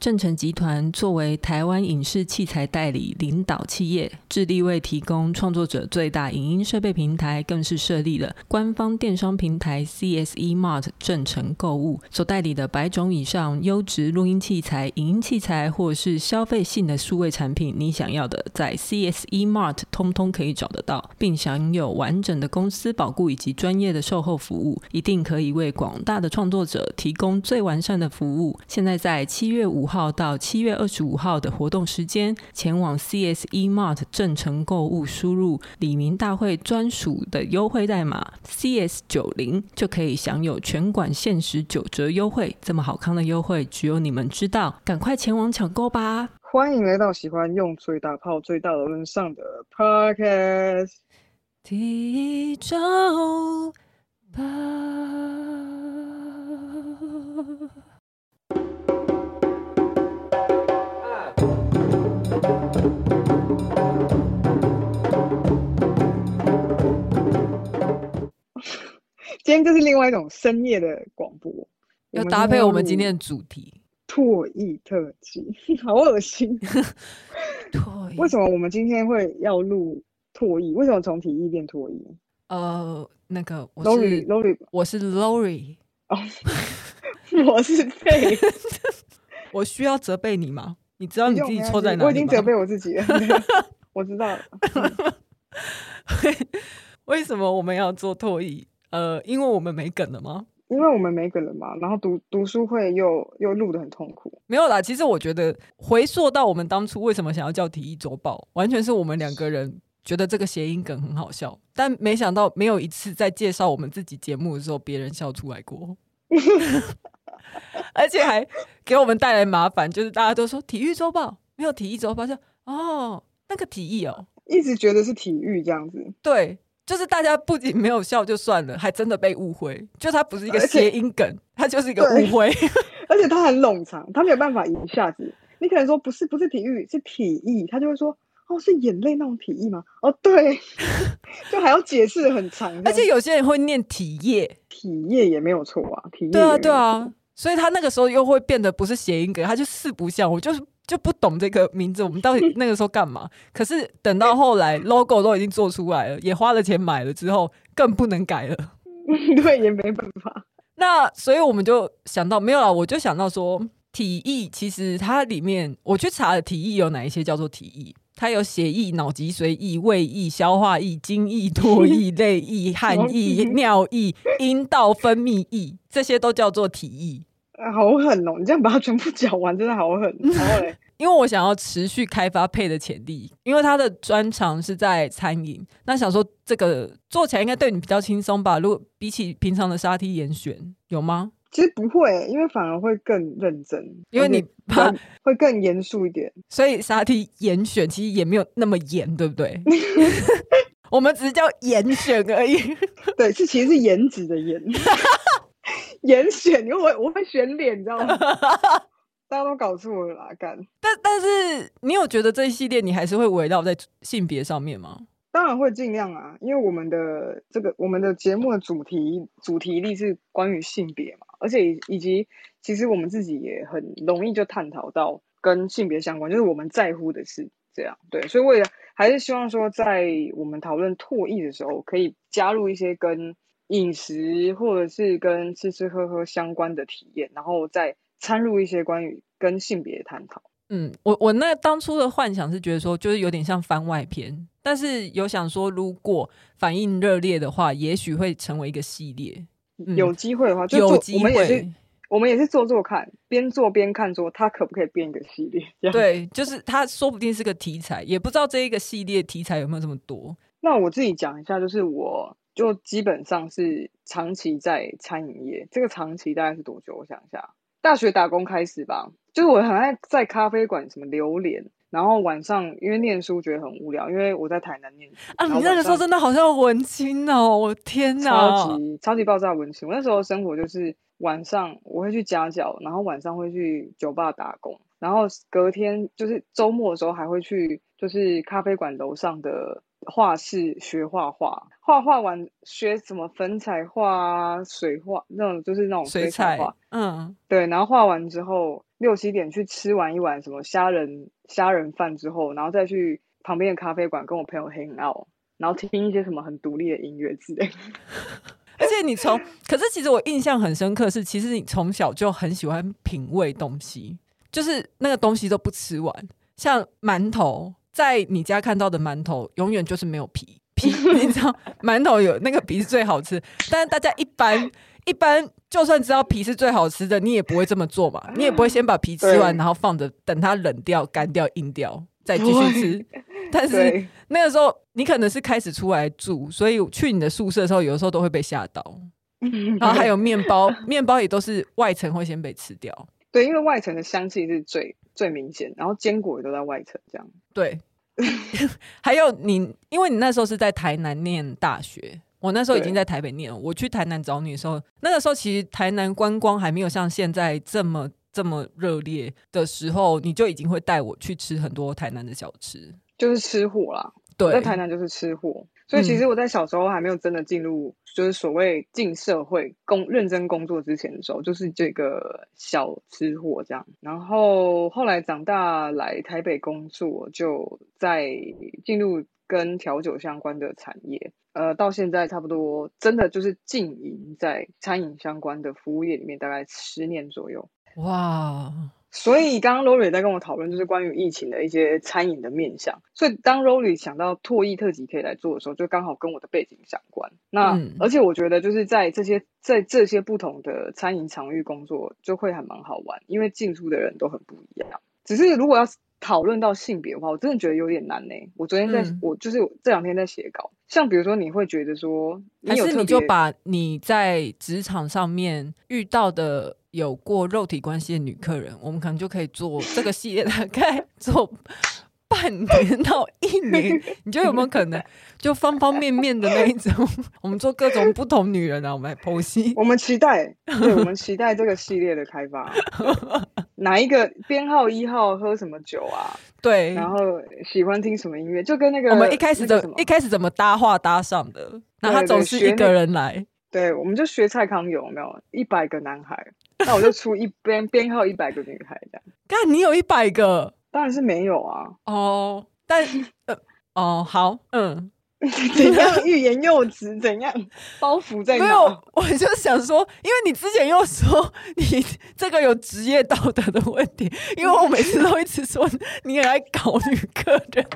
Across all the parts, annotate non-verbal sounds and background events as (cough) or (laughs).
正成集团作为台湾影视器材代理领导企业，致力为提供创作者最大影音设备平台，更是设立了官方电商平台 CSE Mart 正成购物，所代理的百种以上优质录音器材、影音器材，或是消费性的数位产品，你想要的在 CSE Mart 通通可以找得到，并享有完整的公司保固以及专业的售后服务，一定可以为广大的创作者提供最完善的服务。现在在七月五号到七月二十五号的活动时间，前往 CSE Mart 正成购物，输入李明大会专属的优惠代码 CS 九零，就可以享有全馆限时九折优惠。这么好康的优惠，只有你们知道，赶快前往抢购吧！欢迎来到喜欢用最大炮、最大轮上的 Podcast，提周报。今天就是另外一种深夜的广播，要搭配我们今天的主题——唾液特辑，(laughs) 好恶心！(laughs) 唾液为什么我们今天会要录唾液？为什么从体液变唾液？呃，那个我是 Lori，我是 Lori，哦，(laughs) 我是贝，我需要责备你吗？你知道你自己错在哪？我已经责备我自己了，我知道了。为什么我们要做唾液？呃，因为我们没梗了吗？因为我们没梗了嘛，然后读读书会又又录得很痛苦。没有啦，其实我觉得回溯到我们当初为什么想要叫体育周报，完全是我们两个人觉得这个谐音梗很好笑，但没想到没有一次在介绍我们自己节目的时候，别人笑出来过，(laughs) (laughs) 而且还给我们带来麻烦，就是大家都说体育周报没有体育周报，就哦那个体育哦，一直觉得是体育这样子，对。就是大家不仅没有笑就算了，还真的被误会。就它不是一个谐音梗，它就是一个误会。(laughs) 而且它很冗长，它没有办法一下子。你可能说不是不是体育是体液，他就会说哦是眼泪那种体液吗？哦对，(laughs) 就还要解释的很长。而且有些人会念体液，体液也没有错啊，体液对啊对啊，所以他那个时候又会变得不是谐音梗，他就四不像。我就是。就不懂这个名字，我们到底那个时候干嘛？(laughs) 可是等到后来 logo 都已经做出来了，也花了钱买了之后，更不能改了。(laughs) 对，也没办法。那所以我们就想到没有了，我就想到说，体液其实它里面，我去查了体液有哪一些叫做体液，它有血液、脑脊髓液、胃液、消化液、精液、唾液、泪液、汗液、(laughs) 尿液、阴道分泌液，这些都叫做体液。好狠哦！你这样把它全部讲完，真的好狠。(laughs) 然后嘞，因为我想要持续开发配的潜力，因为他的专长是在餐饮，那想说这个做起来应该对你比较轻松吧？如果比起平常的沙梯严选，有吗？其实不会，因为反而会更认真，因为你怕会更严肃一点。所以沙梯严选其实也没有那么严，对不对？(laughs) 我们只是叫严选而已。对，是其实是颜值的颜。(laughs) 严选，因为我我会选脸，你知道吗？(laughs) 大家都搞错了啦，干。但但是，你有觉得这一系列你还是会围绕在性别上面吗？当然会尽量啊，因为我们的这个我们的节目的主题主题力是关于性别嘛，而且以，以及其实我们自己也很容易就探讨到跟性别相关，就是我们在乎的是这样。对，所以我也还是希望说，在我们讨论唾液的时候，可以加入一些跟。饮食或者是跟吃吃喝喝相关的体验，然后再掺入一些关于跟性别的探讨。嗯，我我那当初的幻想是觉得说，就是有点像番外篇，但是有想说，如果反应热烈的话，也许会成为一个系列。嗯、有机会的话，就有机会，我们也是，我们也是做做看，边做边看，说它可不可以变一个系列。对，就是它说不定是个题材，也不知道这一个系列题材有没有这么多。那我自己讲一下，就是我。就基本上是长期在餐饮业，这个长期大概是多久？我想一下，大学打工开始吧。就是我很爱在咖啡馆什么榴莲，然后晚上因为念书觉得很无聊，因为我在台南念书啊。你那个时候真的好像文青哦，我天哪，超级超级爆炸文青。我那时候生活就是晚上我会去家教，然后晚上会去酒吧打工，然后隔天就是周末的时候还会去就是咖啡馆楼上的。画室学画画，画画完学什么粉彩画啊、水画那种，就是那种水彩画。嗯，对。然后画完之后六七点去吃完一碗什么虾仁虾仁饭之后，然后再去旁边的咖啡馆跟我朋友 hang out，然后听一些什么很独立的音乐之类。(laughs) 而且你从，可是其实我印象很深刻是，其实你从小就很喜欢品味东西，就是那个东西都不吃完，像馒头，在你家看到的馒头永远就是没有皮皮，(laughs) 你知道馒头有那个皮是最好吃，但是大家一般 (laughs) 一般就算知道皮是最好吃的，你也不会这么做嘛，你也不会先把皮吃完，然后放着等它冷掉、干掉、硬掉再继续吃。但是那个时候你可能是开始出来住，所以去你的宿舍的时候，有的时候都会被吓到。(laughs) 然后还有面包，面包也都是外层会先被吃掉。对，因为外层的香气是最最明显，然后坚果也都在外层，这样。对，(laughs) 还有你，因为你那时候是在台南念大学，我那时候已经在台北念了。我去台南找你的时候，那个时候其实台南观光还没有像现在这么这么热烈的时候，你就已经会带我去吃很多台南的小吃。就是吃货啦，对，在台南就是吃货，所以其实我在小时候还没有真的进入，就是所谓进社会工认真工作之前的时候，就是这个小吃货这样。然后后来长大来台北工作，就在进入跟调酒相关的产业，呃，到现在差不多真的就是经营在餐饮相关的服务业里面，大概十年左右。哇。所以刚刚 Lori 在跟我讨论，就是关于疫情的一些餐饮的面向。所以当 Lori 想到唾液特辑可以来做的时候，就刚好跟我的背景相关。那、嗯、而且我觉得就是在这些在这些不同的餐饮场域工作，就会还蛮好玩，因为进出的人都很不一样。只是如果要讨论到性别的话，我真的觉得有点难呢。我昨天在，嗯、我就是这两天在写稿，像比如说你会觉得说，还是你就把你在职场上面遇到的。有过肉体关系的女客人，我们可能就可以做这个系列，(laughs) 大概做半年到一年。(laughs) 你觉得有没有可能？就方方面面的那一种，(laughs) 我们做各种不同女人啊，我们来剖析。我们期待，对，我们期待这个系列的开发。(laughs) 哪一个编号一号喝什么酒啊？对，然后喜欢听什么音乐？就跟那个我们一开始的一开始怎么搭话搭上的？那他总是一个人来。对，我们就学蔡康永，有没有一百个男孩？那我就出一编编号一百个女孩这样。干，你有一百个？当然是没有啊。哦，但 (laughs) 呃，哦，好，嗯，怎样欲言又止？怎样包袱在哪？没有，我就想说，因为你之前又说你这个有职业道德的问题，因为我每次都一直说你也来搞女客人。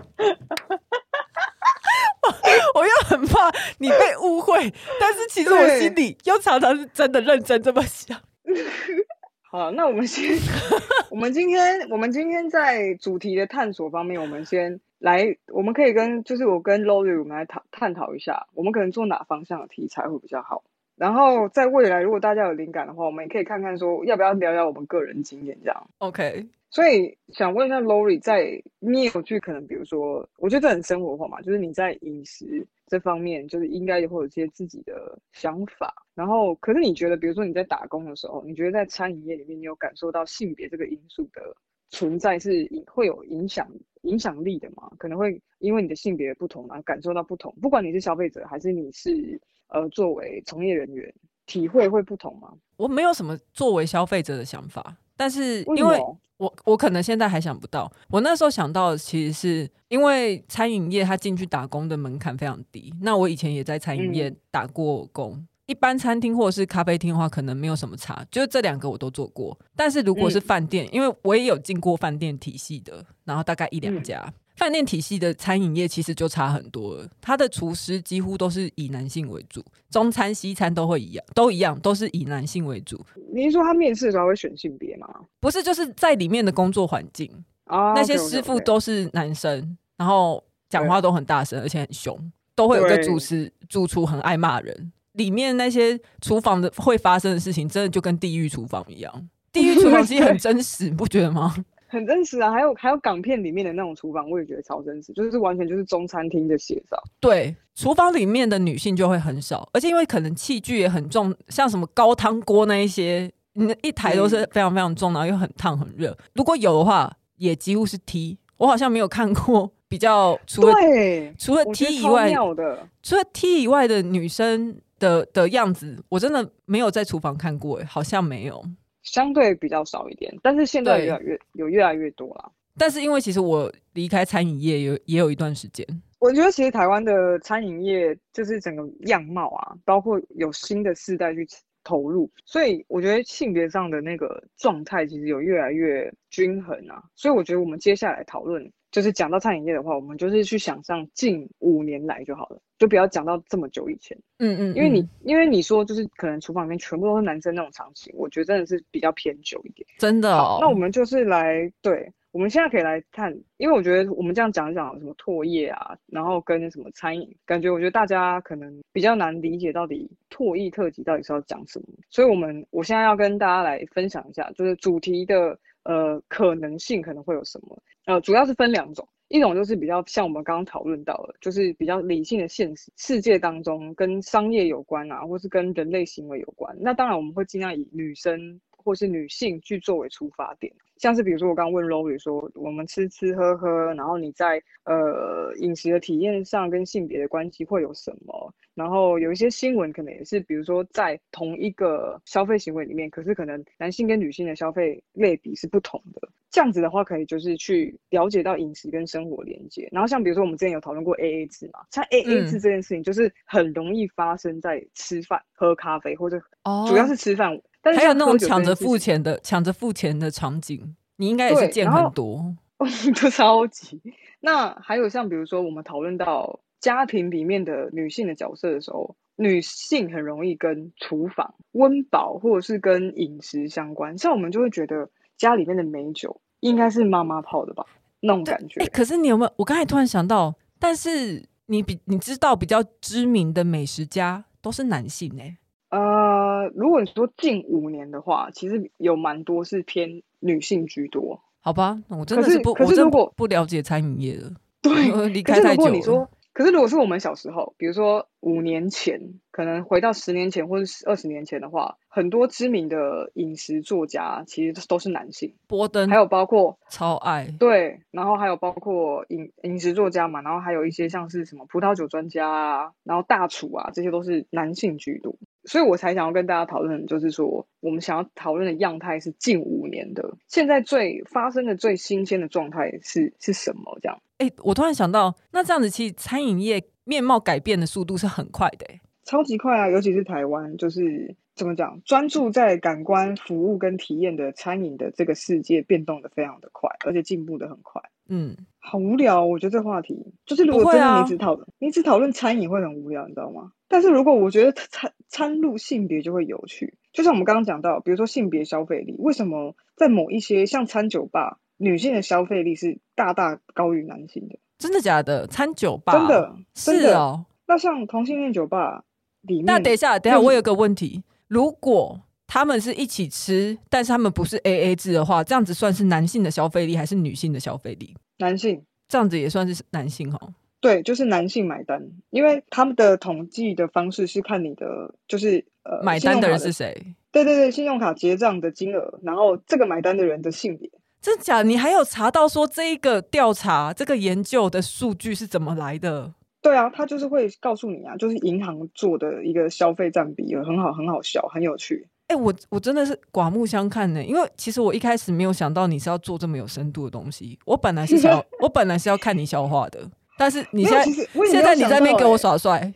我又很怕你被误会，但是其实我心里又常常是真的认真这么想。(laughs) 好，那我们先，(laughs) 我们今天，我们今天在主题的探索方面，我们先来，我们可以跟，就是我跟 Lori，我们来讨探讨一下，我们可能做哪方向的题材会比较好。然后在未来，如果大家有灵感的话，我们也可以看看说，要不要聊聊我们个人经验这样。OK。所以想问一下 Lori，在你有去可能，比如说，我觉得这很生活化嘛，就是你在饮食这方面，就是应该也会有一些自己的想法。然后，可是你觉得，比如说你在打工的时候，你觉得在餐饮业里面，你有感受到性别这个因素的存在是会有影响影响力的吗？可能会因为你的性别不同而感受到不同，不管你是消费者还是你是呃作为从业人员，体会会不同吗？我没有什么作为消费者的想法。但是，因为我我可能现在还想不到，我那时候想到的其实是因为餐饮业他进去打工的门槛非常低。那我以前也在餐饮业打过工，嗯、一般餐厅或者是咖啡厅的话，可能没有什么差，就是这两个我都做过。但是如果是饭店，嗯、因为我也有进过饭店体系的，然后大概一两家。嗯饭店体系的餐饮业其实就差很多了，他的厨师几乎都是以男性为主，中餐西餐都会一样，都一样，都是以男性为主。你是说他面试的时候会选性别吗？不是，就是在里面的工作环境，oh, 那些师傅都是男生，okay, okay, okay. 然后讲话都很大声，而且很凶，都会有个主师主厨很爱骂人。里面那些厨房的会发生的事情，真的就跟地狱厨房一样。地狱厨房其实很真实，你不觉得吗？很真实啊，还有还有港片里面的那种厨房，我也觉得超真实，就是完全就是中餐厅的写照。对，厨房里面的女性就会很少，而且因为可能器具也很重，像什么高汤锅那一些，你一台都是非常非常重，然后又很烫很热。如果有的话，也几乎是 T。我好像没有看过比较除了对除了 T 以外的，除了 T 以外的女生的的样子，我真的没有在厨房看过，好像没有。相对比较少一点，但是现在越来越有越来越多了。但是因为其实我离开餐饮业有也有一段时间，我觉得其实台湾的餐饮业就是整个样貌啊，包括有新的世代去投入，所以我觉得性别上的那个状态其实有越来越均衡啊。所以我觉得我们接下来讨论，就是讲到餐饮业的话，我们就是去想象近五年来就好了，就不要讲到这么久以前。嗯，嗯嗯，因为你因为你说就是可能厨房里面全部都是男生那种场景，我觉得真的是比较偏久一点。真的哦。那我们就是来对。我们现在可以来看，因为我觉得我们这样讲一讲什么唾液啊，然后跟什么餐饮，感觉我觉得大家可能比较难理解到底唾液特辑到底是要讲什么，所以我们我现在要跟大家来分享一下，就是主题的呃可能性可能会有什么，呃主要是分两种，一种就是比较像我们刚刚讨论到的，就是比较理性的现实世界当中跟商业有关啊，或是跟人类行为有关，那当然我们会尽量以女生。或是女性去作为出发点，像是比如说我刚刚问 Lori 说，我们吃吃喝喝，然后你在呃饮食的体验上跟性别的关系会有什么？然后有一些新闻可能也是，比如说在同一个消费行为里面，可是可能男性跟女性的消费类比是不同的。这样子的话，可以就是去了解到饮食跟生活连接。然后像比如说我们之前有讨论过 AA 制嘛，像 AA 制这件事情，就是很容易发生在吃饭、喝咖啡或者主要是吃饭。哦但是还有那种抢着付钱的、抢着付钱的场景，你应该也是见很多，(laughs) 都超级。那还有像比如说，我们讨论到家庭里面的女性的角色的时候，女性很容易跟厨房、温饱或者是跟饮食相关。像我们就会觉得家里面的美酒应该是妈妈泡的吧，那种感觉。哎、欸，可是你有没有？我刚才突然想到，但是你比你知道比较知名的美食家都是男性哎、欸。呃，如果你说近五年的话，其实有蛮多是偏女性居多。好吧，我真的是不，可是，如果不了解餐饮业的，(laughs) 对，离开太久了。可是如果你说，可是如果是我们小时候，比如说五年前，可能回到十年前或者二十年前的话，很多知名的饮食作家其实都是男性。波登，还有包括超爱，对，然后还有包括饮饮食作家嘛，然后还有一些像是什么葡萄酒专家啊，然后大厨啊，这些都是男性居多。所以我才想要跟大家讨论，就是说我们想要讨论的样态是近五年的，现在最发生的最新鲜的状态是是什么？这样？哎、欸，我突然想到，那这样子其实餐饮业面貌改变的速度是很快的、欸，超级快啊！尤其是台湾，就是怎么讲，专注在感官服务跟体验的餐饮的这个世界变动的非常的快，而且进步的很快。嗯，好无聊，我觉得这个话题就是如果真的你只讨论、啊、你只讨论餐饮会很无聊，你知道吗？但是如果我觉得餐餐入性别就会有趣，就像我们刚刚讲到，比如说性别消费力，为什么在某一些像餐酒吧，女性的消费力是大大高于男性的？真的假的？餐酒吧真的真的是哦。那像同性恋酒吧里面，那等一下，等一下，我有个问题，如果他们是一起吃，但是他们不是 AA 制的话，这样子算是男性的消费力还是女性的消费力？男性，这样子也算是男性哈。对，就是男性买单，因为他们的统计的方式是看你的，就是呃，买单的人是谁？对对对，信用卡结账的金额，然后这个买单的人的性别。真假？你还有查到说这一个调查、这个研究的数据是怎么来的？对啊，他就是会告诉你啊，就是银行做的一个消费占比，很好，很好笑，很有趣。哎、欸，我我真的是刮目相看呢，因为其实我一开始没有想到你是要做这么有深度的东西，我本来是想要，(laughs) 我本来是要看你笑话的。但是你现在现在你在那边给我耍帅，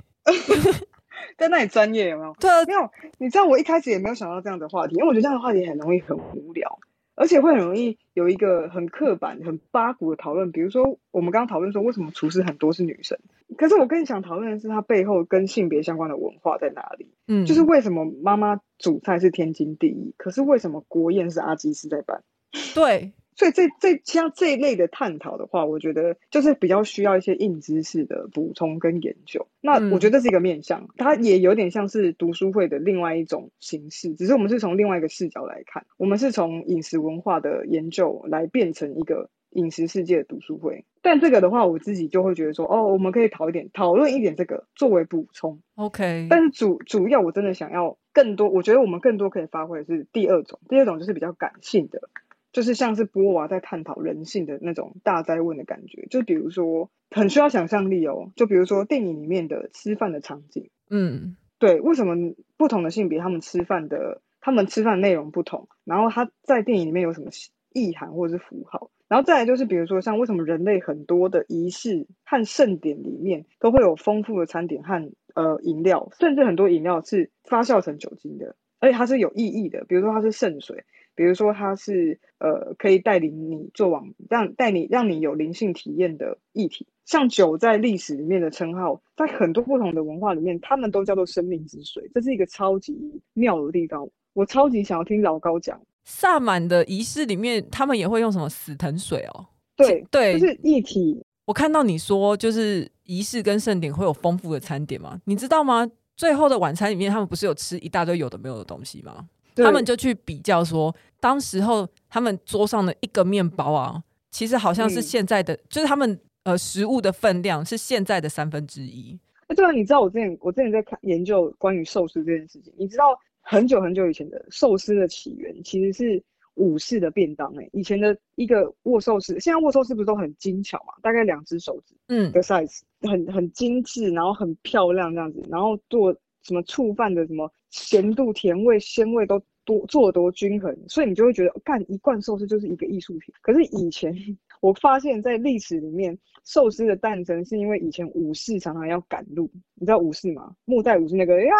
(laughs) 在那里专业有没有？对啊，没有。你知道我一开始也没有想到这样的话题，因为我觉得这样的话题很容易很无聊，而且会很容易有一个很刻板、很八股的讨论。比如说我们刚刚讨论说，为什么厨师很多是女生？可是我更想讨论的是，它背后跟性别相关的文化在哪里？嗯，就是为什么妈妈煮菜是天经地义，可是为什么国宴是阿基斯在办？(laughs) 对。所以这这像这一类的探讨的话，我觉得就是比较需要一些硬知识的补充跟研究。那我觉得这是一个面向，嗯，它也有点像是读书会的另外一种形式，只是我们是从另外一个视角来看，我们是从饮食文化的研究来变成一个饮食世界的读书会。但这个的话，我自己就会觉得说，哦，我们可以讨一点讨论一点这个作为补充。OK，但是主主要我真的想要更多，我觉得我们更多可以发挥的是第二种，第二种就是比较感性的。就是像是波娃在探讨人性的那种大灾问的感觉，就比如说很需要想象力哦。就比如说电影里面的吃饭的场景，嗯，对，为什么不同的性别他们吃饭的他们吃饭内容不同，然后他在电影里面有什么意涵或者是符号，然后再来就是比如说像为什么人类很多的仪式和盛典里面都会有丰富的餐点和呃饮料，甚至很多饮料是发酵成酒精的，而且它是有意义的，比如说它是圣水。比如说，它是呃，可以带领你做往让带你让你有灵性体验的议题。像酒在历史里面的称号，在很多不同的文化里面，他们都叫做生命之水。这是一个超级妙的地方。我超级想要听老高讲，萨满的仪式里面，他们也会用什么死藤水哦？对对，就是一体。我看到你说，就是仪式跟盛典会有丰富的餐点吗？你知道吗？最后的晚餐里面，他们不是有吃一大堆有的没有的东西吗？他们就去比较说，当时候他们桌上的一个面包啊，其实好像是现在的，嗯、就是他们呃食物的分量是现在的三分之一。哎，对啊，你知道我之前我之前在看研究关于寿司这件事情，你知道很久很久以前的寿司的起源其实是武士的便当哎、欸，以前的一个握寿司，现在握寿司不是都很精巧嘛，大概两只手指嗯的 size，很很精致，然后很漂亮这样子，然后做。什么醋饭的什么咸度、甜味、鲜味都多做多均衡，所以你就会觉得干一罐寿司就是一个艺术品。可是以前我发现，在历史里面，寿司的诞生是因为以前武士常常要赶路，你知道武士吗？末代武士那个呀，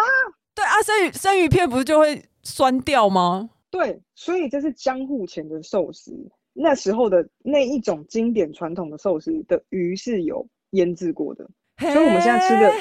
对啊，生鱼生鱼片不是就会酸掉吗？对，所以这是江户前的寿司，那时候的那一种经典传统的寿司的鱼是有腌制过的，所以我们现在吃的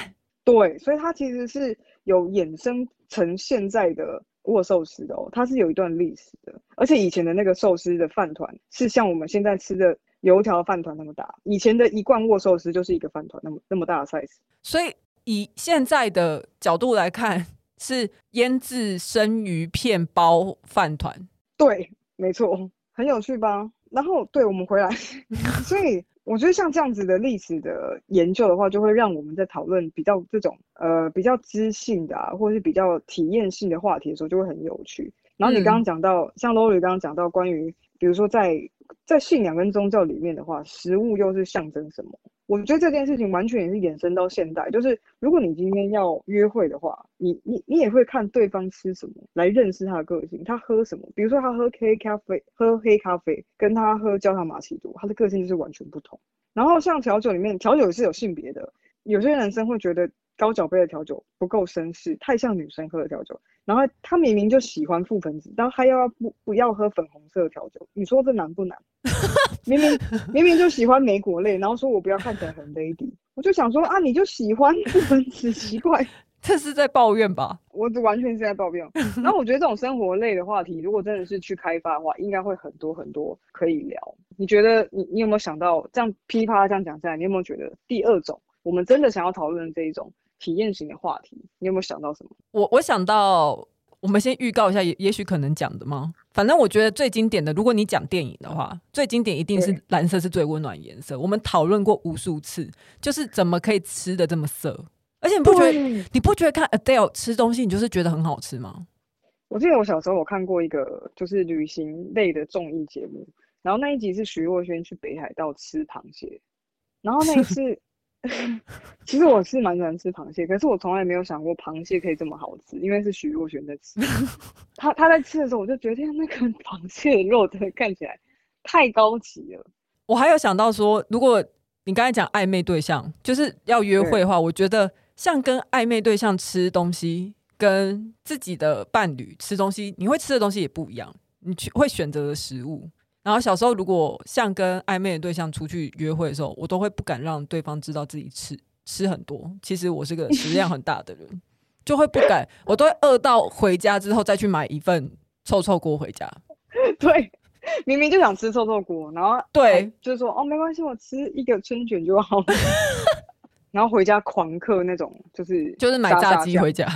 对，所以它其实是。有衍生成现在的握寿司的哦，它是有一段历史的，而且以前的那个寿司的饭团是像我们现在吃的油条饭团那么大，以前的一罐握寿司就是一个饭团那么那么大的 size。所以以现在的角度来看，是腌制生鱼片包饭团。对，没错，很有趣吧？然后对，我们回来，(laughs) 所以。我觉得像这样子的历史的研究的话，就会让我们在讨论比较这种呃比较知性的啊，或者是比较体验性的话题的时候，就会很有趣。然后你刚刚讲到，嗯、像 Lori 刚刚讲到关于，比如说在在信仰跟宗教里面的话，食物又是象征什么？我觉得这件事情完全也是延伸到现代，就是如果你今天要约会的话，你你你也会看对方吃什么来认识他的个性，他喝什么，比如说他喝黑咖啡，喝黑咖啡，跟他喝焦糖玛奇朵，他的个性就是完全不同。然后像调酒里面，调酒是有性别的，有些男生会觉得高脚杯的调酒不够绅士，太像女生喝的调酒，然后他明明就喜欢覆盆子，但他又要不不要喝粉红色的调酒，你说这难不难？(laughs) 明明明明就喜欢莓果类，然后说我不要看起来很 lady，我就想说啊，你就喜欢覆盆子，奇怪，(laughs) 这是在抱怨吧？我完全是在抱怨。然后我觉得这种生活类的话题，如果真的是去开发的话，应该会很多很多可以聊。你觉得你你有没有想到这样噼啪这样讲下来，你有没有觉得第二种我们真的想要讨论的这一种体验型的话题，你有没有想到什么？我我想到。我们先预告一下，也也许可能讲的吗？反正我觉得最经典的，如果你讲电影的话，最经典一定是蓝色是最温暖颜色。我们讨论过无数次，就是怎么可以吃的这么色，而且你不觉得你不觉得看 Adele 吃东西，你就是觉得很好吃吗？我记得我小时候我看过一个就是旅行类的综艺节目，然后那一集是徐若瑄去北海道吃螃蟹，然后那一次。(laughs) 其实我是蛮喜欢吃螃蟹，可是我从来没有想过螃蟹可以这么好吃，因为是许若瑄在吃。(laughs) 他他在吃的时候，我就觉得那个螃蟹的肉真的看起来太高级了。我还有想到说，如果你刚才讲暧昧对象就是要约会的话，我觉得像跟暧昧对象吃东西，跟自己的伴侣吃东西，你会吃的东西也不一样，你去会选择的食物。然后小时候，如果像跟暧昧的对象出去约会的时候，我都会不敢让对方知道自己吃吃很多。其实我是个食量很大的人，(laughs) 就会不敢，我都会饿到回家之后再去买一份臭臭锅回家。(laughs) 对，明明就想吃臭臭锅，然后对，就是说哦，没关系，我吃一个春卷就好了。(laughs) 然后回家狂嗑那种，就是就是买炸鸡回家。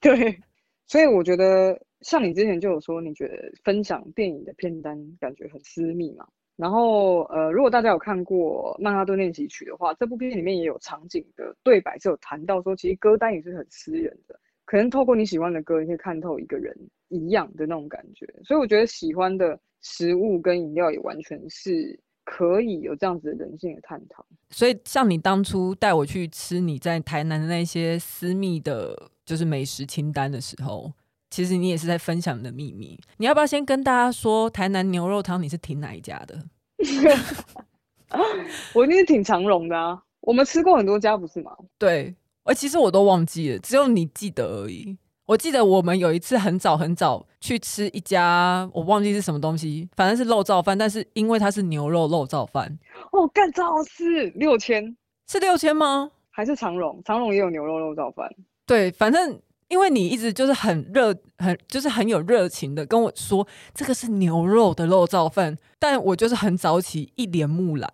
对，所以我觉得。像你之前就有说，你觉得分享电影的片单感觉很私密嘛？然后呃，如果大家有看过《曼哈顿练习曲》的话，这部片里面也有场景的对白，是有谈到说，其实歌单也是很私人的，可能透过你喜欢的歌，你可以看透一个人一样的那种感觉。所以我觉得喜欢的食物跟饮料也完全是可以有这样子的人性的探讨。所以像你当初带我去吃你在台南的那些私密的，就是美食清单的时候。其实你也是在分享你的秘密。你要不要先跟大家说，台南牛肉汤你是挺哪一家的？(laughs) 我一定是挺长荣的啊。我们吃过很多家，不是吗？对，而其实我都忘记了，只有你记得而已。我记得我们有一次很早很早去吃一家，我忘记是什么东西，反正是肉燥饭，但是因为它是牛肉肉燥饭，哦，干超好吃，六千是六千吗？还是长荣？长荣也有牛肉肉燥饭。对，反正因为你一直就是很热，很就是很有热情的跟我说这个是牛肉的肉燥饭，但我就是很早起，一脸木然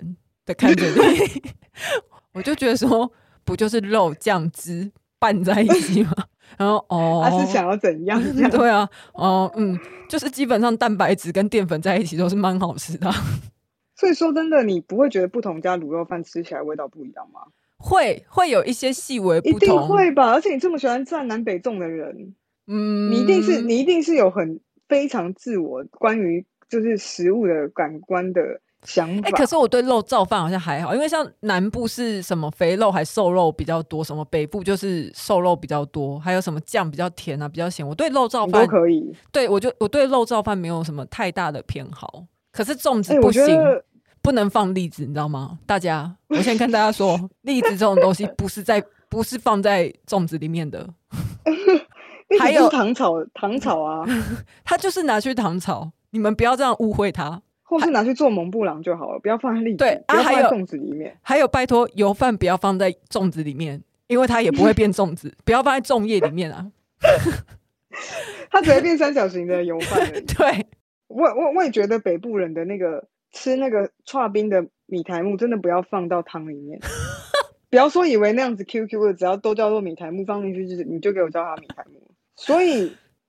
的看着你，(laughs) 我就觉得说不就是肉酱汁拌在一起吗？(laughs) 然后哦，他是想要怎样？(laughs) 对啊，哦，嗯，就是基本上蛋白质跟淀粉在一起都是蛮好吃的。所以说真的，你不会觉得不同家卤肉饭吃起来味道不一样吗？会，会有一些细微不同，一定会吧。而且你这么喜欢站南北粽的人，嗯，你一定是你一定是有很非常自我关于就是食物的感官的。哎、欸，可是我对肉燥饭好像还好，因为像南部是什么肥肉还瘦肉比较多，什么北部就是瘦肉比较多，还有什么酱比较甜啊，比较咸。我对肉燥饭都可以，对我就我对肉燥饭没有什么太大的偏好。可是粽子不行，欸、不能放栗子，你知道吗？大家，我先跟大家说，(laughs) 栗子这种东西不是在不是放在粽子里面的。(laughs) 还有糖炒糖炒啊，(laughs) 它就是拿去糖炒，你们不要这样误会它。或是拿去做蒙布朗就好了，不要放在栗子，对，不要放在粽子里面。还有，拜托油饭不要放在粽子里面，因为它也不会变粽子。不要放在粽叶里面啊，它只会变三角形的油饭。对，我我我也觉得北部人的那个吃那个串冰的米苔木，真的不要放到汤里面。不要说以为那样子 Q Q 的，只要都叫做米苔木，放进去就是你就给我叫它米苔木。所以，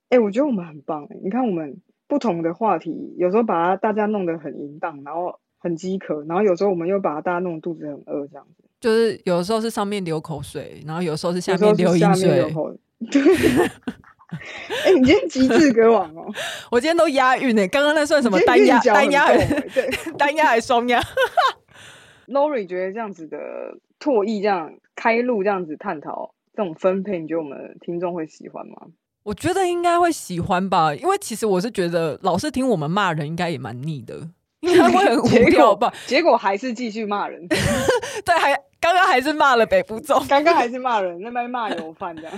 哎、欸，我觉得我们很棒你看我们。不同的话题，有时候把它大家弄得很淫荡，然后很饥渴，然后有时候我们又把它大家弄得肚子很饿，这样子。就是有时候是上面流口水，然后有时候是下面流口水。对。(laughs) 哎、欸，你今天极致歌王哦！(laughs) 我今天都押韵呢。刚刚那算什么单押？单押？对，(laughs) 单押还是双押？Lori 觉得这样子的唾液，这样开路，这样子探讨这种分配，你觉得我们听众会喜欢吗？我觉得应该会喜欢吧，因为其实我是觉得老是听我们骂人，应该也蛮腻的，应该会很无聊吧。结果还是继续骂人，对，还刚刚还是骂了北部粽，刚刚还是骂人，那边骂油饭这样。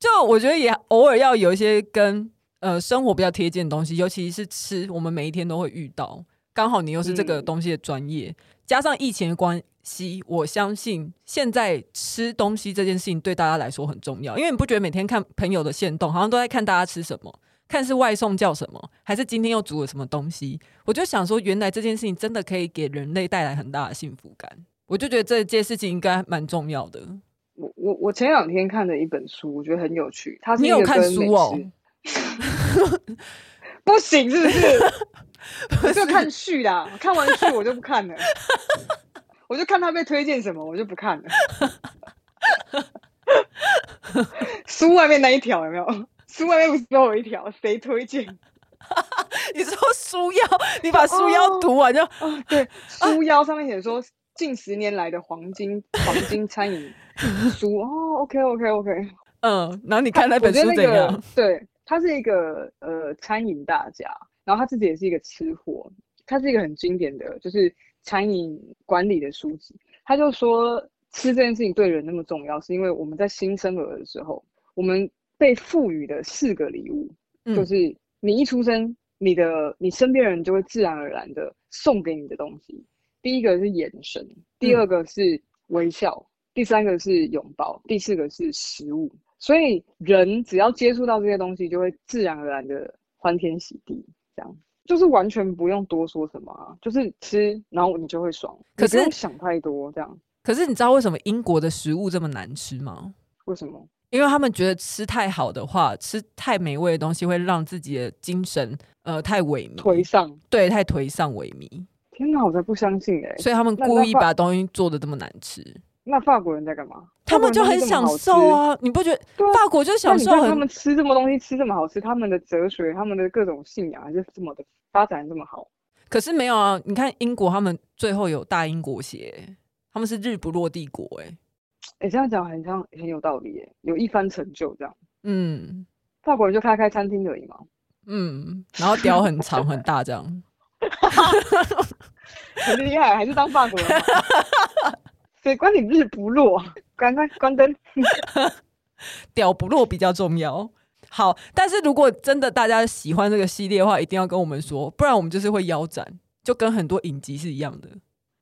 就我觉得也偶尔要有一些跟呃生活比较贴近的东西，尤其是吃，我们每一天都会遇到。刚好你又是这个东西的专业，嗯、加上疫情的关。系，我相信现在吃东西这件事情对大家来说很重要，因为你不觉得每天看朋友的线动，好像都在看大家吃什么，看是外送叫什么，还是今天又煮了什么东西？我就想说，原来这件事情真的可以给人类带来很大的幸福感。我就觉得这件事情应该蛮重要的。我我我前两天看了一本书，我觉得很有趣。他是你有看书哦？不行，是不是？(laughs) 我就看序啦，看完序我就不看了。我就看他被推荐什么，我就不看了。书外面那一条有没有？书外面不是只有一条？谁推荐？(laughs) 你说书腰，你把书腰读完就……哦，对，书腰上面写说近十年来的黄金黄金餐饮书哦。OK OK OK，嗯，然后你看那本书怎样？那个、对，他是一个呃餐饮大家，然后他自己也是一个吃货，他是一个很经典的就是。餐饮管理的书籍，他就说吃这件事情对人那么重要，是因为我们在新生儿的时候，我们被赋予的四个礼物，嗯、就是你一出生，你的你身边人就会自然而然的送给你的东西。第一个是眼神，第二个是微笑，嗯、第三个是拥抱，第四个是食物。所以人只要接触到这些东西，就会自然而然的欢天喜地这样。就是完全不用多说什么啊，就是吃，然后你就会爽。可是不用想太多这样。可是你知道为什么英国的食物这么难吃吗？为什么？因为他们觉得吃太好的话，吃太美味的东西会让自己的精神呃太萎靡、颓丧。对，太颓丧、萎靡。天哪，我才不相信哎、欸！所以他们故意把东西做的这么难吃。那法国人在干嘛？他们就很享受啊！你不觉得？法国就享受他们吃这么东西，吃这么好吃，他们的哲学，他们的各种信仰还是这么的发展这么好。可是没有啊！你看英国，他们最后有大英国协，他们是日不落帝国、欸，哎，哎，这样讲很像很有道理、欸，哎，有一番成就这样。嗯，法国人就开开餐厅而已嘛。嗯，然后屌很长很大这样，(laughs) 很厉害，还是当法国人？所以关你日不落，(laughs) 赶快关灯。(laughs) 屌不落比较重要。好，但是如果真的大家喜欢这个系列的话，一定要跟我们说，不然我们就是会腰斩，就跟很多影集是一样的，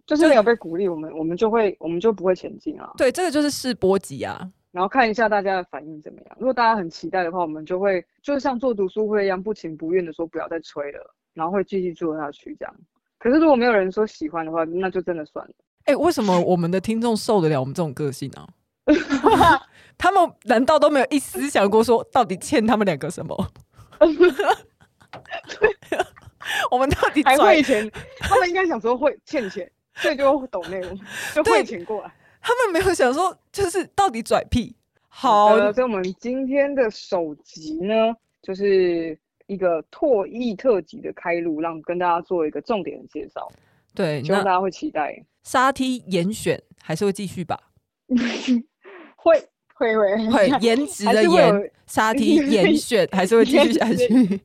就是没有被鼓励，我们我们就会我们就不会前进啊。对，这个就是试播集啊，然后看一下大家的反应怎么样。如果大家很期待的话，我们就会就是像做读书会一样，不情不愿的说不要再催了，然后会继续做下去这样。可是如果没有人说喜欢的话，那就真的算了。哎、欸，为什么我们的听众受得了我们这种个性啊？(laughs) 他们难道都没有一丝想过说，到底欠他们两个什么？(laughs) 我们到底还会钱？他们应该想说会欠钱，所以就懂内容，就汇钱过来。他们没有想说，就是到底拽屁。好，所以我们今天的首集呢，就是一个唾液特辑的开路，让跟大家做一个重点的介绍。对，希望大家会期待。沙 T 严选还是会继续吧？(laughs) 会。会会会，颜值的颜，(laughs) 沙 T 严选还是会继续下去。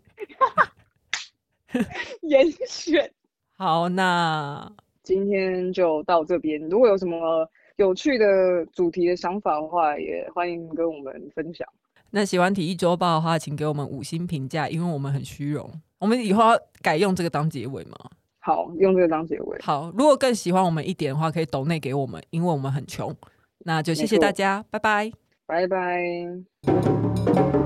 (laughs) 严选，好，那今天就到这边。如果有什么有趣的主题的想法的话，也欢迎跟我们分享。那喜欢体育周报的话，请给我们五星评价，因为我们很虚荣。我们以后要改用这个当结尾吗？好，用这个当结尾。好，如果更喜欢我们一点的话，可以抖内给我们，因为我们很穷。那就谢谢大家，拜拜。拜拜。